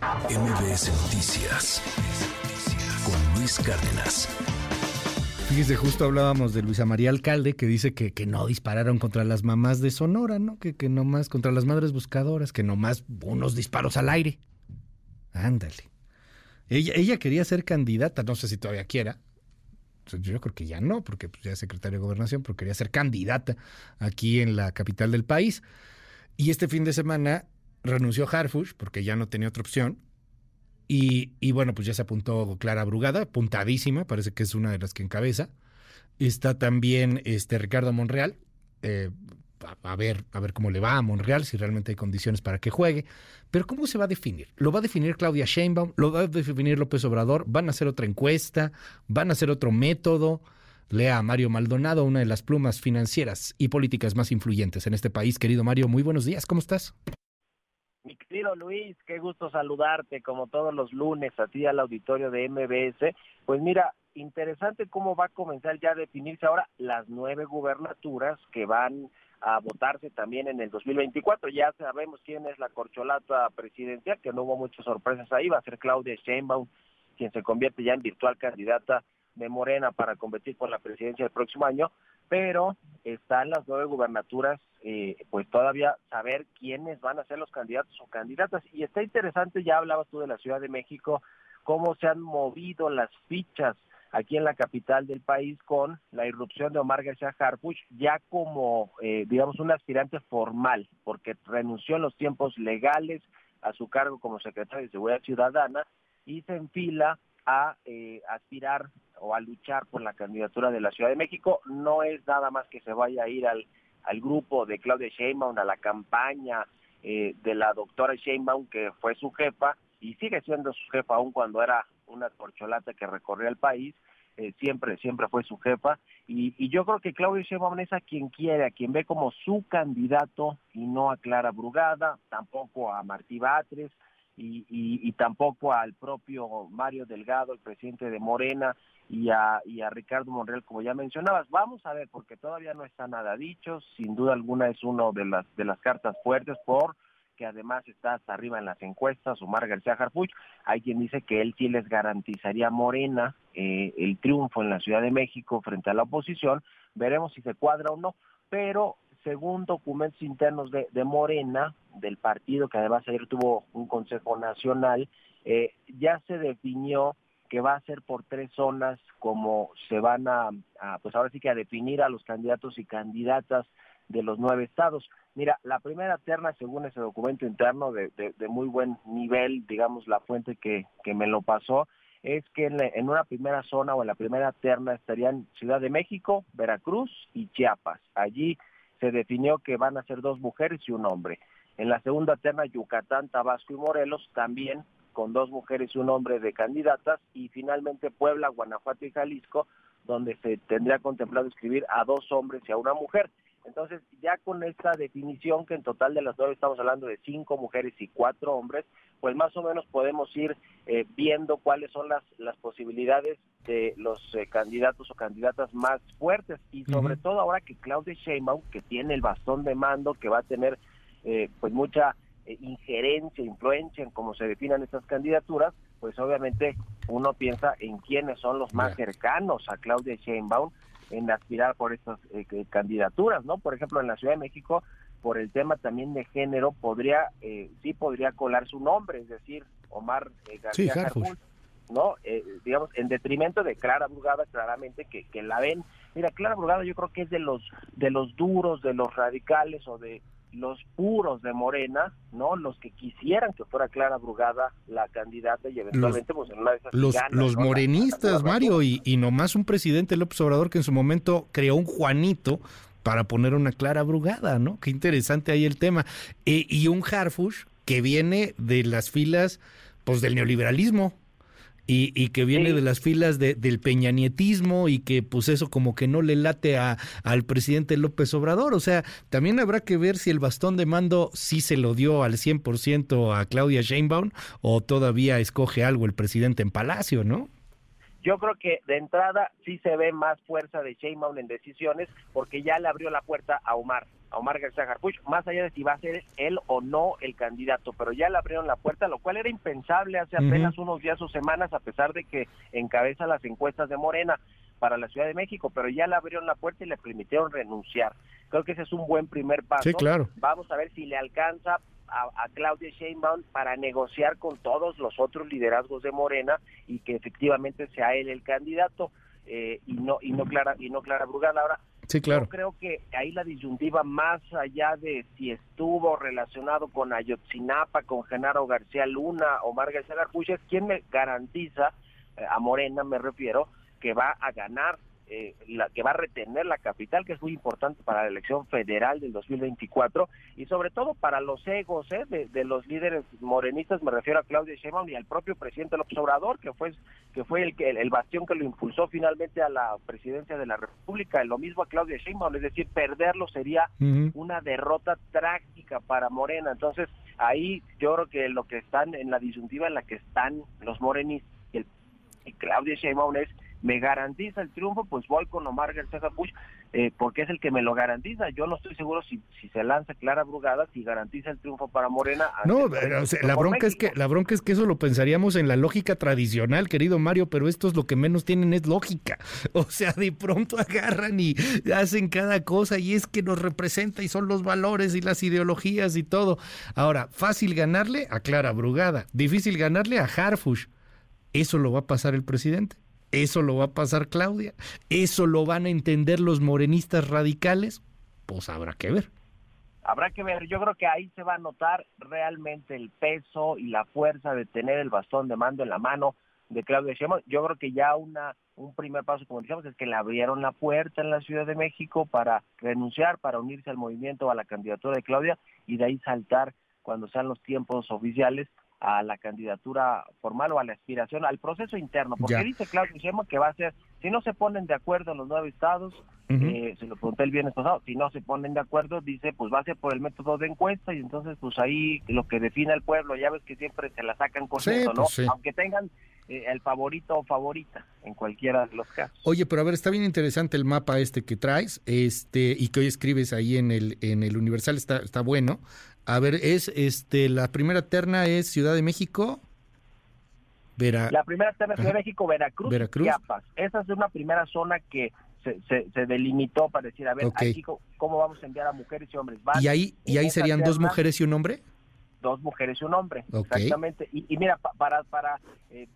MBS Noticias con Luis Cárdenas. Fíjese, justo hablábamos de Luisa María Alcalde, que dice que, que no dispararon contra las mamás de Sonora, ¿no? Que, que nomás contra las madres buscadoras, que nomás unos disparos al aire. Ándale. Ella, ella quería ser candidata, no sé si todavía quiera. Yo creo que ya no, porque pues, ya es secretaria de gobernación, pero quería ser candidata aquí en la capital del país. Y este fin de semana renunció Harfush porque ya no tenía otra opción. Y, bueno, pues ya se apuntó Clara Brugada, puntadísima, parece que es una de las que encabeza. Está también este Ricardo Monreal, eh, a, a, ver, a ver cómo le va a Monreal, si realmente hay condiciones para que juegue. Pero ¿cómo se va a definir? ¿Lo va a definir Claudia Sheinbaum? ¿Lo va a definir López Obrador? ¿Van a hacer otra encuesta? ¿Van a hacer otro método? Lea a Mario Maldonado, una de las plumas financieras y políticas más influyentes en este país. Querido Mario, muy buenos días, ¿cómo estás? Querido Luis, qué gusto saludarte como todos los lunes a ti al auditorio de MBS. Pues mira, interesante cómo va a comenzar ya a definirse ahora las nueve gubernaturas que van a votarse también en el 2024. Ya sabemos quién es la corcholata presidencial, que no hubo muchas sorpresas ahí, va a ser Claudia Sheinbaum, quien se convierte ya en virtual candidata de Morena para competir por la presidencia el próximo año, pero están las nueve gubernaturas, eh, pues todavía saber quiénes van a ser los candidatos o candidatas. Y está interesante, ya hablabas tú de la Ciudad de México, cómo se han movido las fichas aquí en la capital del país con la irrupción de Omar García Harfuch ya como, eh, digamos, un aspirante formal, porque renunció en los tiempos legales a su cargo como secretario de Seguridad Ciudadana y se enfila a eh, aspirar o a luchar por la candidatura de la Ciudad de México. No es nada más que se vaya a ir al, al grupo de Claudia Sheinbaum, a la campaña eh, de la doctora Sheinbaum, que fue su jefa y sigue siendo su jefa aún cuando era una corcholata que recorría el país. Eh, siempre, siempre fue su jefa. Y, y yo creo que Claudia Sheinbaum es a quien quiere, a quien ve como su candidato y no a Clara Brugada, tampoco a Martí Batres. Y, y, y, tampoco al propio Mario Delgado, el presidente de Morena, y a, y a Ricardo Monreal, como ya mencionabas. Vamos a ver, porque todavía no está nada dicho, sin duda alguna es uno de las, de las cartas fuertes por que además está hasta arriba en las encuestas, Omar García Harfuch, hay quien dice que él sí les garantizaría a Morena eh, el triunfo en la Ciudad de México frente a la oposición, veremos si se cuadra o no, pero según documentos internos de, Morena, del partido que además ayer tuvo un Consejo Nacional, eh, ya se definió que va a ser por tres zonas como se van a, pues ahora sí que a definir a los candidatos y candidatas de los nueve estados. Mira, la primera terna, según ese documento interno de, muy buen nivel, digamos la fuente que, que me lo pasó, es que en, en, una primera zona o en la primera terna estarían Ciudad de México, Veracruz y Chiapas. Allí se definió que van a ser dos mujeres y un hombre. En la segunda terna, Yucatán, Tabasco y Morelos, también con dos mujeres y un hombre de candidatas, y finalmente Puebla, Guanajuato y Jalisco, donde se tendría contemplado escribir a dos hombres y a una mujer. Entonces, ya con esta definición, que en total de las nueve estamos hablando de cinco mujeres y cuatro hombres, pues más o menos podemos ir eh, viendo cuáles son las, las posibilidades de los eh, candidatos o candidatas más fuertes. Y sobre uh -huh. todo ahora que Claudia Sheinbaum, que tiene el bastón de mando, que va a tener eh, pues mucha eh, injerencia, influencia en cómo se definan estas candidaturas, pues obviamente uno piensa en quiénes son los más cercanos a Claudia Sheinbaum en aspirar por estas eh, candidaturas, ¿no? Por ejemplo, en la Ciudad de México, por el tema también de género, podría, eh, sí podría colar su nombre, es decir, Omar eh, García sí, ¿no? Eh, digamos, en detrimento de Clara Brugada, claramente, que, que la ven. Mira, Clara Brugada yo creo que es de los, de los duros, de los radicales o de los puros de Morena, ¿no? Los que quisieran que fuera Clara Brugada la candidata y eventualmente los, pues en una de esas los, ganas, los ¿no? morenistas, Mario, y, y nomás un presidente López Obrador que en su momento creó un Juanito para poner una Clara Brugada, ¿no? Qué interesante ahí el tema. E, y un Harfush que viene de las filas pues del neoliberalismo, y, y, que viene sí. de las filas de, del peñanietismo y que pues eso como que no le late a, al presidente López Obrador. O sea, también habrá que ver si el bastón de mando sí se lo dio al 100% a Claudia Sheinbaum o todavía escoge algo el presidente en Palacio, ¿no? Yo creo que de entrada sí se ve más fuerza de Sheinbaum en decisiones porque ya le abrió la puerta a Omar. A Omar García Harfuch, más allá de si va a ser él o no el candidato, pero ya le abrieron la puerta, lo cual era impensable hace apenas unos días o semanas, a pesar de que encabeza las encuestas de Morena para la Ciudad de México, pero ya le abrieron la puerta y le permitieron renunciar. Creo que ese es un buen primer paso. Sí, claro. Vamos a ver si le alcanza a, Claudia Sheinbaum para negociar con todos los otros liderazgos de Morena y que efectivamente sea él el candidato eh, y no y no Clara y no Clara Brugada. Ahora Sí, claro. Yo creo que ahí la disyuntiva, más allá de si estuvo relacionado con Ayotzinapa, con Genaro García Luna o Margarita García Garpucha, es quien me garantiza, eh, a Morena me refiero, que va a ganar eh, la, que va a retener la capital, que es muy importante para la elección federal del 2024 y sobre todo para los egos eh, de, los líderes morenistas, me refiero a Claudia Sheinbaum y al propio presidente López Obrador, que fue que fue el, el, el bastión que lo impulsó finalmente a la presidencia de la República, lo mismo a Claudia Sheinbaum, es decir, perderlo sería una derrota trágica para Morena. Entonces, ahí yo creo que lo que están en la disyuntiva en la que están los morenistas y, el, y Claudia Sheinbaum es me garantiza el triunfo, pues voy con Omar García eh, porque es el que me lo garantiza. Yo no estoy seguro si, si se lanza Clara Brugada, si garantiza el triunfo para Morena. No, la bronca es que la bronca es que eso lo pensaríamos en la lógica tradicional, querido Mario, pero estos lo que menos tienen es lógica. O sea, de pronto agarran y hacen cada cosa y es que nos representa y son los valores y las ideologías y todo. Ahora, fácil ganarle a Clara Brugada, difícil ganarle a Harfush. ¿Eso lo va a pasar el presidente? ¿Eso lo va a pasar Claudia? ¿Eso lo van a entender los morenistas radicales? Pues habrá que ver. Habrá que ver, yo creo que ahí se va a notar realmente el peso y la fuerza de tener el bastón de mando en la mano de Claudia Sheinbaum. Yo creo que ya una un primer paso, como decíamos, es que le abrieron la puerta en la Ciudad de México para renunciar, para unirse al movimiento, a la candidatura de Claudia y de ahí saltar cuando sean los tiempos oficiales a la candidatura formal o a la aspiración, al proceso interno, porque dice Claudio Sheinbaum que va a ser, si no se ponen de acuerdo en los nueve estados, eh, se lo pregunté el viernes pasado, si no se ponen de acuerdo, dice, pues va a ser por el método de encuesta y entonces pues ahí lo que define el pueblo, ya ves que siempre se la sacan con eso, ¿no? Pues Aunque tengan eh, el favorito o favorita en cualquiera de los casos. Oye, pero a ver, está bien interesante el mapa este que traes, este y que hoy escribes ahí en el en el Universal está está bueno. A ver, es este la primera terna es Ciudad de México. Vera... La primera terna es Ciudad de México, Veracruz, Veracruz, Chiapas. Esa es una primera zona que se, se, delimitó para decir, a ver, aquí cómo vamos a enviar a mujeres y hombres. ¿Y ahí, y ahí serían dos mujeres y un hombre? dos mujeres y un hombre. Exactamente. Y, mira, para, para eh,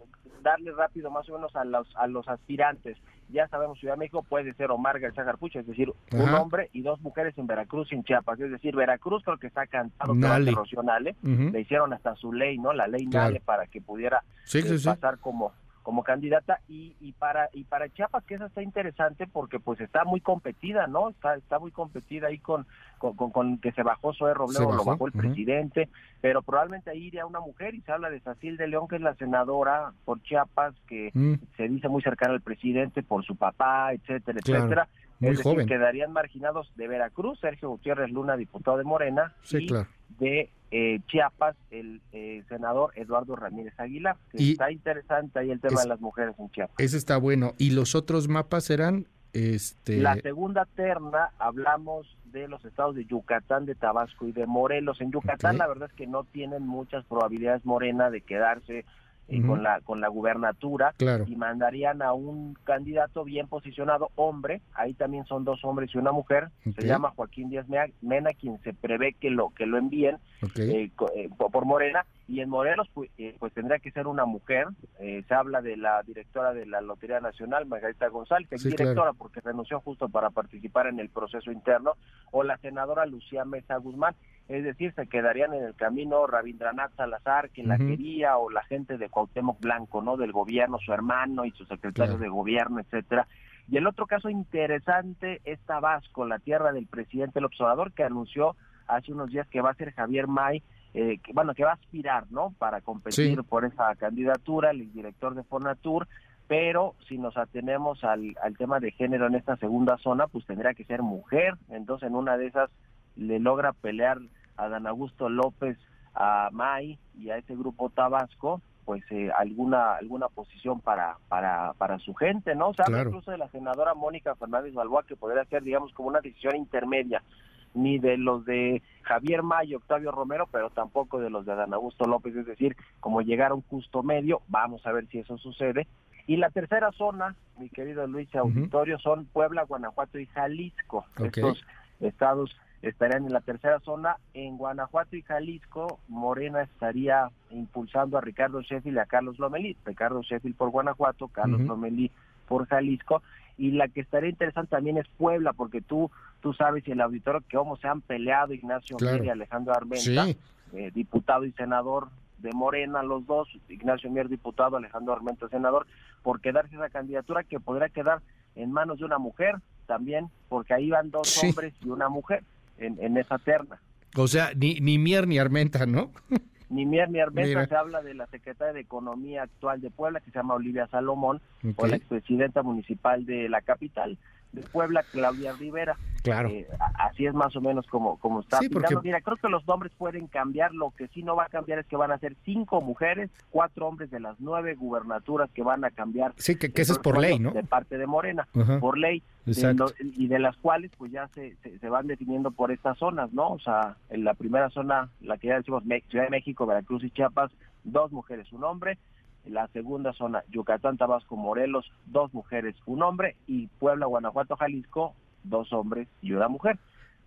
darle rápido más o menos a los, a los aspirantes, ya sabemos, Ciudad de México puede ser Omar García Garpucha, es decir, un hombre y dos mujeres en Veracruz y en Chiapas. Es decir, Veracruz creo que está cantado Nale. le hicieron hasta su ley, ¿no? La ley Nale para que pudiera eh, pasar como como candidata y, y para y para Chiapas que esa está interesante porque pues está muy competida no está está muy competida ahí con con, con, que se bajó Zoe Robledo lo bajó el presidente pero probablemente ahí iría una mujer y se habla de Sacil de León que es la senadora por Chiapas que mm. se dice muy cercana al presidente por su papá etcétera etcétera es decir, quedarían marginados de Veracruz Sergio Gutiérrez Luna diputado de Morena y de eh, Chiapas, el eh, senador Eduardo Ramírez Aguilar. está interesante ahí el tema de las mujeres en Chiapas. Ese está bueno. ¿Y los otros mapas serán? Este... La segunda terna, hablamos de los estados de Yucatán, de Tabasco y de Morelos. En Yucatán la verdad es que no tienen muchas probabilidades Morena de quedarse eh, con la con la gubernatura y mandarían a un candidato bien posicionado hombre ahí también son dos hombres y una mujer se llama Joaquín Díaz Mena quien se prevé que lo que lo envíen eh, eh, por Morena y en Morelos pues, pues tendría que ser una mujer se habla de la directora de la Lotería Nacional Margarita González que es directora porque renunció justo para participar en el proceso interno o la senadora Lucía Mesa Guzmán es decir, se quedarían en el camino Rabindranath Salazar, quien la quería, o la gente de Cuauhtémoc Blanco, ¿no? Del gobierno, su hermano y su secretario de gobierno, etcétera. Y el otro caso interesante es Tabasco, la tierra del presidente el observador, que anunció hace unos días que va a ser Javier May, eh, que, bueno, que va a aspirar, ¿no? Para competir por esa candidatura, el director de Fonatur, pero si nos atenemos al, al tema de género en esta segunda zona, pues tendría que ser mujer, entonces en una de esas le logra pelear a Dan Augusto López, a May y a ese grupo Tabasco, pues eh, alguna alguna posición para para para su gente, ¿no? Se habla incluso de la senadora Mónica Fernández Balboa que podría ser, digamos, como una decisión intermedia ni de los de Javier Mayo, Octavio Romero, pero tampoco de los de Adán Augusto López, es decir, como llegaron justo medio, vamos a ver si eso sucede. Y la tercera zona, mi querido Luis Auditorio, son Puebla, Guanajuato y Jalisco. Estos estados estarían en la tercera zona. En Guanajuato y Jalisco, Morena estaría impulsando a Ricardo Sheffield y a Carlos Lomelí. Ricardo Sheffield por Guanajuato, Carlos Lomelí por Jalisco. Y la que estaría interesante también es Puebla, porque tú tú sabes y el auditorio que cómo se han peleado Ignacio Mier y Alejandro Armenta, eh, diputado y senador de Morena, los dos, Ignacio Mier diputado, Alejandro Armenta senador, por quedarse esa candidatura que podría quedar en manos de una mujer también, porque ahí van dos hombres y una mujer en, esa terna. O sea, ni, ni Mier ni Armenta, ¿no? ni Mier ni Armenta, se habla de la secretaria de Economía actual de Puebla, que se llama Olivia Salomón, o la expresidenta municipal de la capital de Puebla, Claudia Rivera. Claro. Eh, así es más o menos como, como está. Sí, Mira, creo que los nombres pueden cambiar. Lo que sí no va a cambiar es que van a ser cinco mujeres, cuatro hombres de las nueve gubernaturas que van a cambiar. Sí, que, eso es por ley, ¿no? De parte de Morena, por ley. y de las cuales pues ya se, se, van definiendo por estas zonas, ¿no? O sea, en la primera zona, la que ya decimos Ciudad de México, Veracruz y Chiapas, dos mujeres, un hombre la segunda zona, Yucatán, Tabasco, Morelos, dos mujeres, un hombre, y Puebla, Guanajuato, Jalisco, dos hombres y una mujer.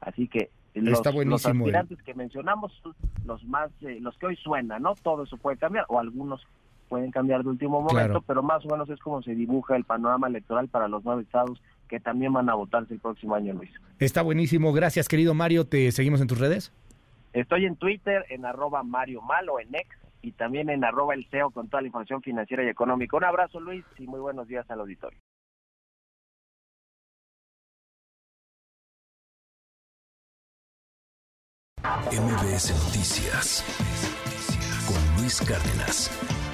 Así que los, los ¿eh? aspirantes que mencionamos son los más, eh, los que hoy suenan, ¿no? Todo eso puede cambiar, o algunos pueden cambiar de último momento, pero más o menos es como se dibuja el panorama electoral para los nueve estados que también van a votarse el próximo año, Luis. Está buenísimo, gracias querido Mario, ¿te seguimos en tus redes? Estoy en Twitter, en arroba Mario Malo, en X, y también en arroba el CEO con toda la información financiera y económica. Un abrazo Luis y muy buenos días al auditorio. MBS Noticias con Luis Cárdenas.